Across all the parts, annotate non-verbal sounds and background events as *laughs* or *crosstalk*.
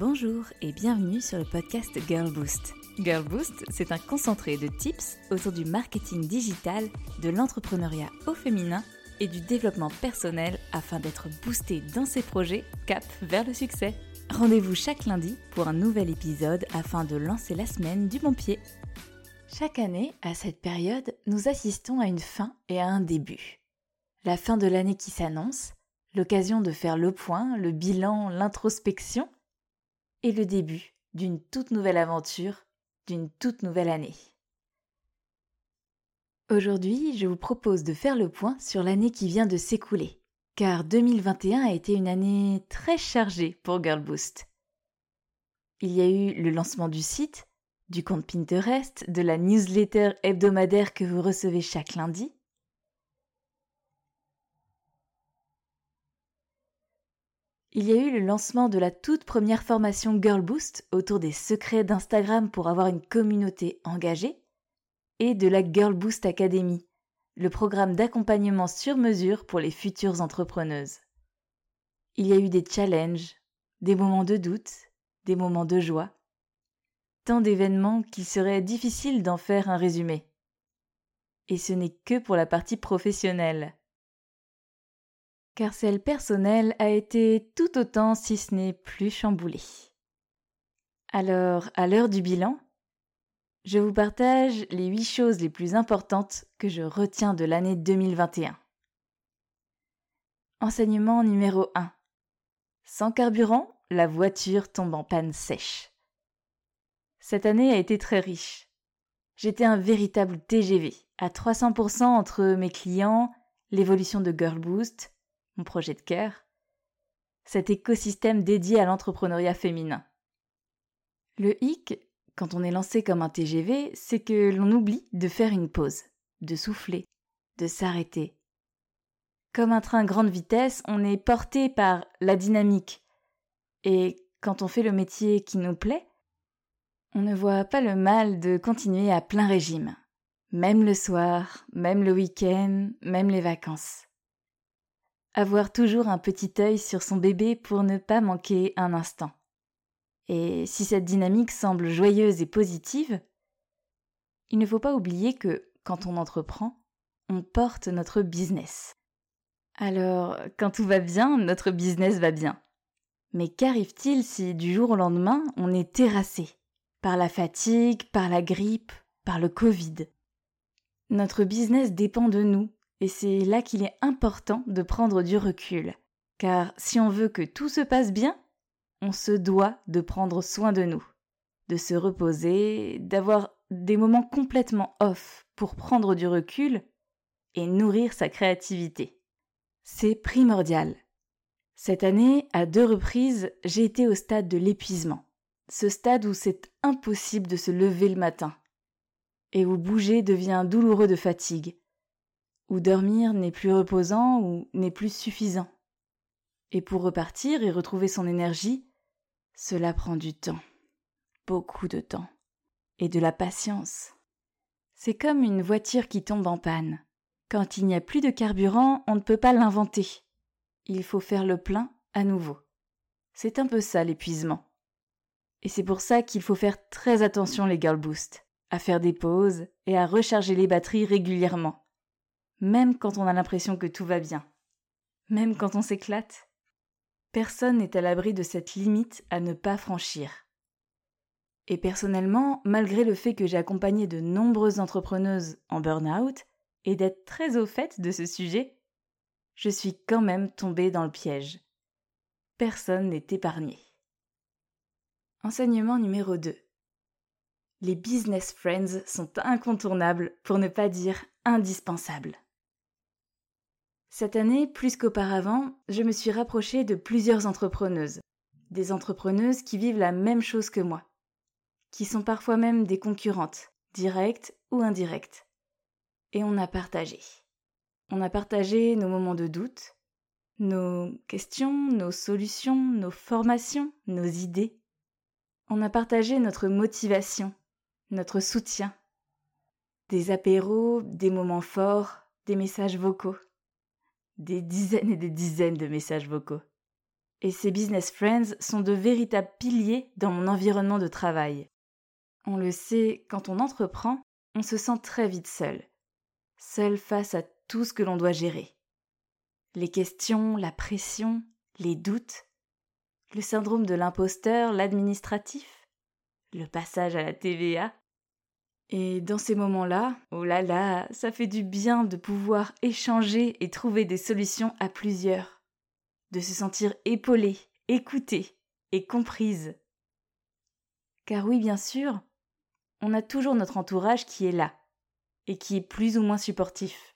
Bonjour et bienvenue sur le podcast Girl Boost. Girl Boost, c'est un concentré de tips autour du marketing digital, de l'entrepreneuriat au féminin et du développement personnel afin d'être boosté dans ses projets cap vers le succès. Rendez-vous chaque lundi pour un nouvel épisode afin de lancer la semaine du bon pied. Chaque année, à cette période, nous assistons à une fin et à un début. La fin de l'année qui s'annonce, l'occasion de faire le point, le bilan, l'introspection et le début d'une toute nouvelle aventure, d'une toute nouvelle année. Aujourd'hui, je vous propose de faire le point sur l'année qui vient de s'écouler, car 2021 a été une année très chargée pour Girl Boost. Il y a eu le lancement du site, du compte Pinterest, de la newsletter hebdomadaire que vous recevez chaque lundi, Il y a eu le lancement de la toute première formation Girl Boost autour des secrets d'Instagram pour avoir une communauté engagée et de la Girl Boost Academy, le programme d'accompagnement sur mesure pour les futures entrepreneuses. Il y a eu des challenges, des moments de doute, des moments de joie, tant d'événements qu'il serait difficile d'en faire un résumé. Et ce n'est que pour la partie professionnelle car celle personnelle a été tout autant, si ce n'est plus chamboulée. Alors, à l'heure du bilan, je vous partage les huit choses les plus importantes que je retiens de l'année 2021. Enseignement numéro 1. Sans carburant, la voiture tombe en panne sèche. Cette année a été très riche. J'étais un véritable TGV, à 300% entre mes clients, l'évolution de Girl Boost, projet de cœur, cet écosystème dédié à l'entrepreneuriat féminin. Le hic, quand on est lancé comme un TGV, c'est que l'on oublie de faire une pause, de souffler, de s'arrêter. Comme un train grande vitesse, on est porté par la dynamique. Et quand on fait le métier qui nous plaît, on ne voit pas le mal de continuer à plein régime. Même le soir, même le week-end, même les vacances. Avoir toujours un petit œil sur son bébé pour ne pas manquer un instant. Et si cette dynamique semble joyeuse et positive, il ne faut pas oublier que, quand on entreprend, on porte notre business. Alors, quand tout va bien, notre business va bien. Mais qu'arrive-t-il si du jour au lendemain, on est terrassé par la fatigue, par la grippe, par le Covid? Notre business dépend de nous et c'est là qu'il est important de prendre du recul. Car si on veut que tout se passe bien, on se doit de prendre soin de nous, de se reposer, d'avoir des moments complètement off pour prendre du recul et nourrir sa créativité. C'est primordial. Cette année, à deux reprises, j'ai été au stade de l'épuisement. Ce stade où c'est impossible de se lever le matin et où bouger devient douloureux de fatigue, où dormir n'est plus reposant ou n'est plus suffisant. Et pour repartir et retrouver son énergie, cela prend du temps, beaucoup de temps, et de la patience. C'est comme une voiture qui tombe en panne. Quand il n'y a plus de carburant, on ne peut pas l'inventer. Il faut faire le plein à nouveau. C'est un peu ça l'épuisement. Et c'est pour ça qu'il faut faire très attention les girl boost, à faire des pauses et à recharger les batteries régulièrement même quand on a l'impression que tout va bien, même quand on s'éclate. Personne n'est à l'abri de cette limite à ne pas franchir. Et personnellement, malgré le fait que j'ai accompagné de nombreuses entrepreneuses en burn-out et d'être très au fait de ce sujet, je suis quand même tombée dans le piège. Personne n'est épargné. Enseignement numéro 2. Les business friends sont incontournables pour ne pas dire indispensables. Cette année, plus qu'auparavant, je me suis rapprochée de plusieurs entrepreneuses. Des entrepreneuses qui vivent la même chose que moi. Qui sont parfois même des concurrentes, directes ou indirectes. Et on a partagé. On a partagé nos moments de doute, nos questions, nos solutions, nos formations, nos idées. On a partagé notre motivation, notre soutien. Des apéros, des moments forts, des messages vocaux des dizaines et des dizaines de messages vocaux. Et ces business friends sont de véritables piliers dans mon environnement de travail. On le sait, quand on entreprend, on se sent très vite seul. Seul face à tout ce que l'on doit gérer. Les questions, la pression, les doutes, le syndrome de l'imposteur, l'administratif, le passage à la TVA. Et dans ces moments-là, oh là là, ça fait du bien de pouvoir échanger et trouver des solutions à plusieurs, de se sentir épaulé, écouté et comprise. Car oui, bien sûr, on a toujours notre entourage qui est là, et qui est plus ou moins supportif.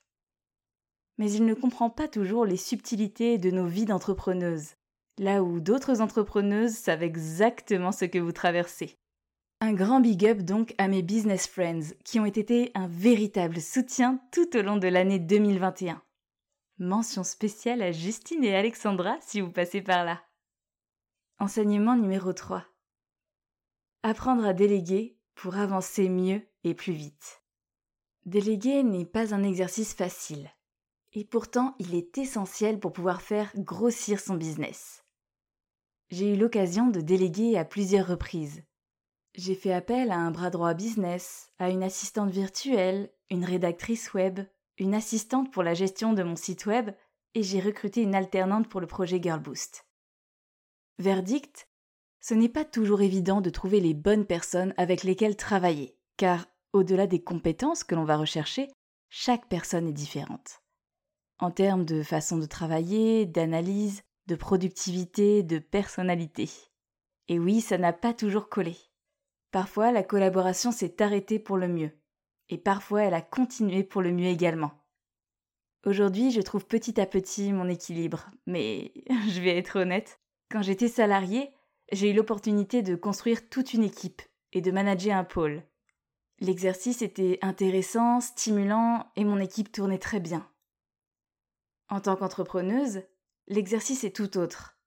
Mais il ne comprend pas toujours les subtilités de nos vies d'entrepreneuses, là où d'autres entrepreneuses savent exactement ce que vous traversez. Un grand big up donc à mes business friends qui ont été un véritable soutien tout au long de l'année 2021. Mention spéciale à Justine et Alexandra si vous passez par là. Enseignement numéro 3. Apprendre à déléguer pour avancer mieux et plus vite. Déléguer n'est pas un exercice facile. Et pourtant, il est essentiel pour pouvoir faire grossir son business. J'ai eu l'occasion de déléguer à plusieurs reprises. J'ai fait appel à un bras droit business, à une assistante virtuelle, une rédactrice web, une assistante pour la gestion de mon site web et j'ai recruté une alternante pour le projet Girlboost. Verdict ce n'est pas toujours évident de trouver les bonnes personnes avec lesquelles travailler, car au-delà des compétences que l'on va rechercher, chaque personne est différente. En termes de façon de travailler, d'analyse, de productivité, de personnalité. Et oui, ça n'a pas toujours collé. Parfois, la collaboration s'est arrêtée pour le mieux, et parfois elle a continué pour le mieux également. Aujourd'hui, je trouve petit à petit mon équilibre, mais *laughs* je vais être honnête, quand j'étais salariée, j'ai eu l'opportunité de construire toute une équipe et de manager un pôle. L'exercice était intéressant, stimulant et mon équipe tournait très bien. En tant qu'entrepreneuse, l'exercice est tout autre,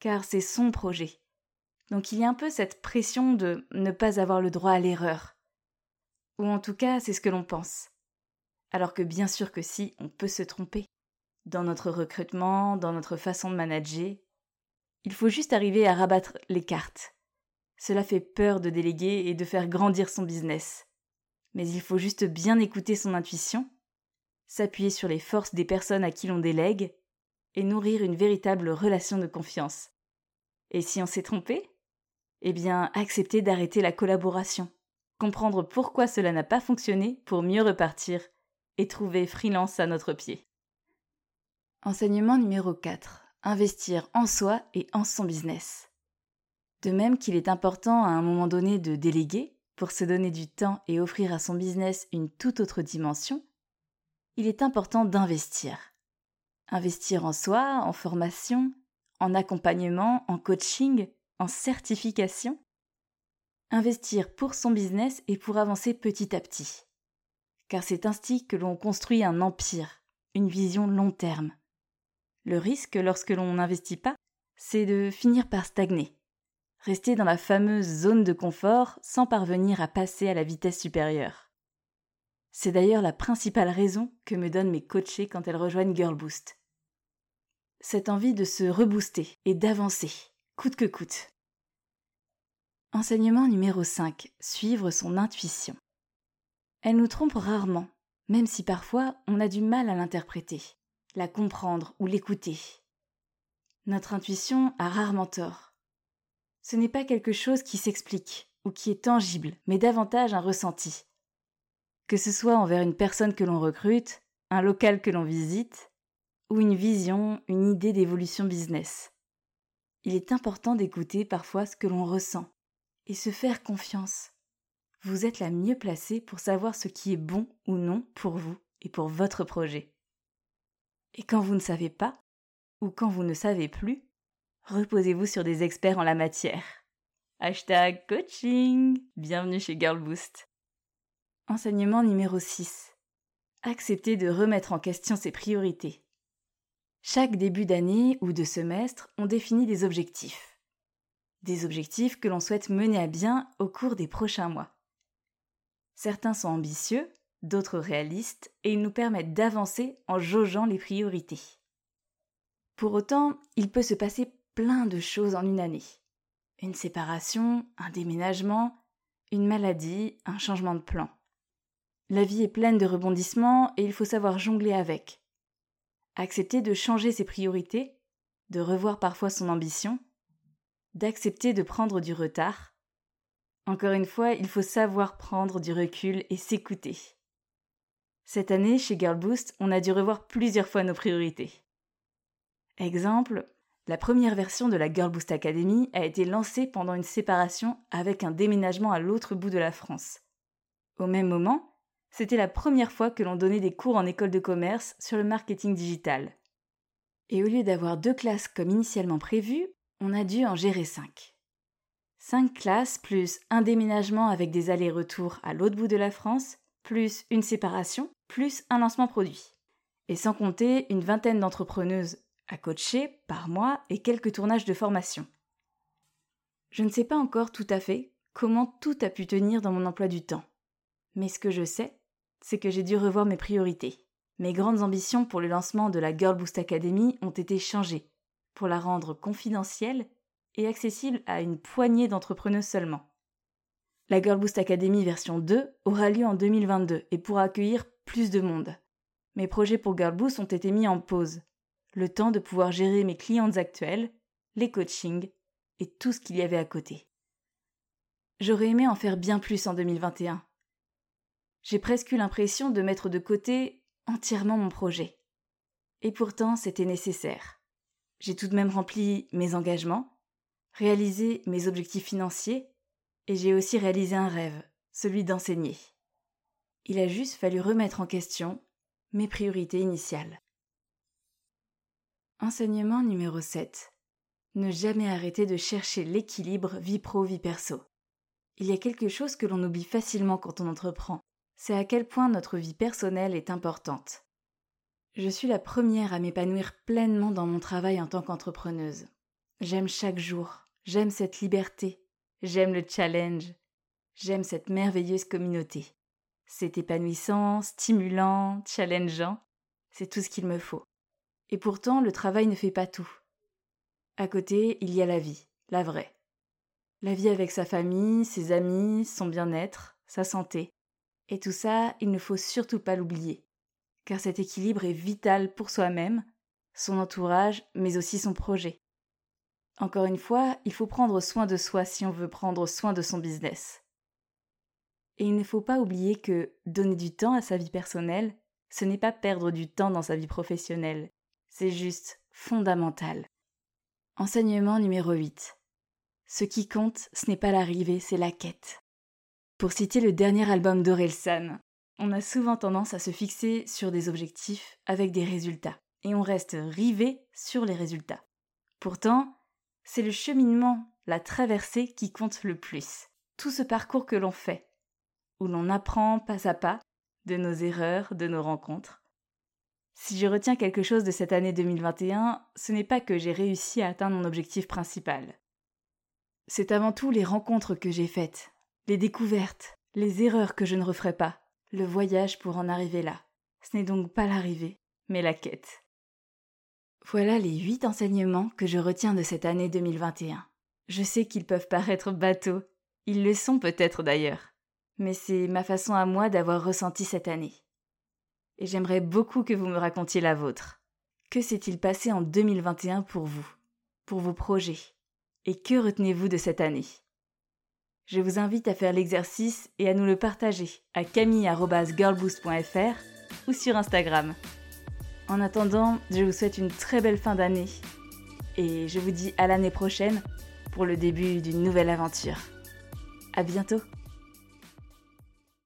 car c'est son projet. Donc il y a un peu cette pression de ne pas avoir le droit à l'erreur. Ou en tout cas, c'est ce que l'on pense. Alors que bien sûr que si, on peut se tromper. Dans notre recrutement, dans notre façon de manager, il faut juste arriver à rabattre les cartes. Cela fait peur de déléguer et de faire grandir son business. Mais il faut juste bien écouter son intuition, s'appuyer sur les forces des personnes à qui l'on délègue, et nourrir une véritable relation de confiance. Et si on s'est trompé Eh bien, accepter d'arrêter la collaboration, comprendre pourquoi cela n'a pas fonctionné pour mieux repartir et trouver freelance à notre pied. Enseignement numéro 4 investir en soi et en son business. De même qu'il est important à un moment donné de déléguer pour se donner du temps et offrir à son business une toute autre dimension, il est important d'investir. Investir en soi, en formation, en accompagnement, en coaching, en certification. Investir pour son business et pour avancer petit à petit. Car c'est ainsi que l'on construit un empire, une vision long terme. Le risque, lorsque l'on n'investit pas, c'est de finir par stagner, rester dans la fameuse zone de confort sans parvenir à passer à la vitesse supérieure. C'est d'ailleurs la principale raison que me donnent mes coachés quand elles rejoignent Girlboost. Cette envie de se rebooster et d'avancer, coûte que coûte. Enseignement numéro 5. Suivre son intuition. Elle nous trompe rarement, même si parfois on a du mal à l'interpréter la comprendre ou l'écouter. Notre intuition a rarement tort. Ce n'est pas quelque chose qui s'explique ou qui est tangible, mais davantage un ressenti. Que ce soit envers une personne que l'on recrute, un local que l'on visite, ou une vision, une idée d'évolution business. Il est important d'écouter parfois ce que l'on ressent et se faire confiance. Vous êtes la mieux placée pour savoir ce qui est bon ou non pour vous et pour votre projet. Et quand vous ne savez pas, ou quand vous ne savez plus, reposez-vous sur des experts en la matière. Hashtag coaching Bienvenue chez Girlboost. Enseignement numéro 6. Accepter de remettre en question ses priorités. Chaque début d'année ou de semestre, on définit des objectifs. Des objectifs que l'on souhaite mener à bien au cours des prochains mois. Certains sont ambitieux, d'autres réalistes, et ils nous permettent d'avancer en jaugeant les priorités. Pour autant, il peut se passer plein de choses en une année. Une séparation, un déménagement, une maladie, un changement de plan. La vie est pleine de rebondissements et il faut savoir jongler avec. Accepter de changer ses priorités, de revoir parfois son ambition, d'accepter de prendre du retard. Encore une fois, il faut savoir prendre du recul et s'écouter. Cette année, chez Girl Boost, on a dû revoir plusieurs fois nos priorités. Exemple, la première version de la Girl Boost Academy a été lancée pendant une séparation avec un déménagement à l'autre bout de la France. Au même moment, c'était la première fois que l'on donnait des cours en école de commerce sur le marketing digital. Et au lieu d'avoir deux classes comme initialement prévu, on a dû en gérer cinq. Cinq classes plus un déménagement avec des allers-retours à l'autre bout de la France, plus une séparation, plus un lancement produit. Et sans compter une vingtaine d'entrepreneuses à coacher par mois et quelques tournages de formation. Je ne sais pas encore tout à fait comment tout a pu tenir dans mon emploi du temps. Mais ce que je sais, c'est que j'ai dû revoir mes priorités. Mes grandes ambitions pour le lancement de la Girl Boost Academy ont été changées, pour la rendre confidentielle et accessible à une poignée d'entrepreneurs seulement. La Girl Boost Academy version 2 aura lieu en 2022 et pourra accueillir plus de monde. Mes projets pour Girl Boost ont été mis en pause le temps de pouvoir gérer mes clientes actuelles, les coachings et tout ce qu'il y avait à côté. J'aurais aimé en faire bien plus en 2021. J'ai presque eu l'impression de mettre de côté entièrement mon projet. Et pourtant, c'était nécessaire. J'ai tout de même rempli mes engagements, réalisé mes objectifs financiers, et j'ai aussi réalisé un rêve, celui d'enseigner. Il a juste fallu remettre en question mes priorités initiales. Enseignement numéro 7. Ne jamais arrêter de chercher l'équilibre vie pro-vie perso. Il y a quelque chose que l'on oublie facilement quand on entreprend. C'est à quel point notre vie personnelle est importante. Je suis la première à m'épanouir pleinement dans mon travail en tant qu'entrepreneuse. J'aime chaque jour, j'aime cette liberté, j'aime le challenge, j'aime cette merveilleuse communauté. C'est épanouissant, stimulant, challengeant, c'est tout ce qu'il me faut. Et pourtant, le travail ne fait pas tout. À côté, il y a la vie, la vraie. La vie avec sa famille, ses amis, son bien-être, sa santé. Et tout ça, il ne faut surtout pas l'oublier. Car cet équilibre est vital pour soi-même, son entourage, mais aussi son projet. Encore une fois, il faut prendre soin de soi si on veut prendre soin de son business. Et il ne faut pas oublier que donner du temps à sa vie personnelle, ce n'est pas perdre du temps dans sa vie professionnelle. C'est juste fondamental. Enseignement numéro 8. Ce qui compte, ce n'est pas l'arrivée, c'est la quête. Pour citer le dernier album d'Orelsan, on a souvent tendance à se fixer sur des objectifs avec des résultats, et on reste rivé sur les résultats. Pourtant, c'est le cheminement, la traversée qui compte le plus. Tout ce parcours que l'on fait, où l'on apprend pas à pas de nos erreurs, de nos rencontres, si je retiens quelque chose de cette année 2021, ce n'est pas que j'ai réussi à atteindre mon objectif principal. C'est avant tout les rencontres que j'ai faites, les découvertes, les erreurs que je ne referai pas, le voyage pour en arriver là. Ce n'est donc pas l'arrivée, mais la quête. Voilà les huit enseignements que je retiens de cette année 2021. Je sais qu'ils peuvent paraître bateaux, ils le sont peut-être d'ailleurs, mais c'est ma façon à moi d'avoir ressenti cette année et j'aimerais beaucoup que vous me racontiez la vôtre. Que s'est-il passé en 2021 pour vous, pour vos projets? Et que retenez-vous de cette année? Je vous invite à faire l'exercice et à nous le partager à camille.girlboost.fr ou sur Instagram. En attendant, je vous souhaite une très belle fin d'année et je vous dis à l'année prochaine pour le début d'une nouvelle aventure. À bientôt!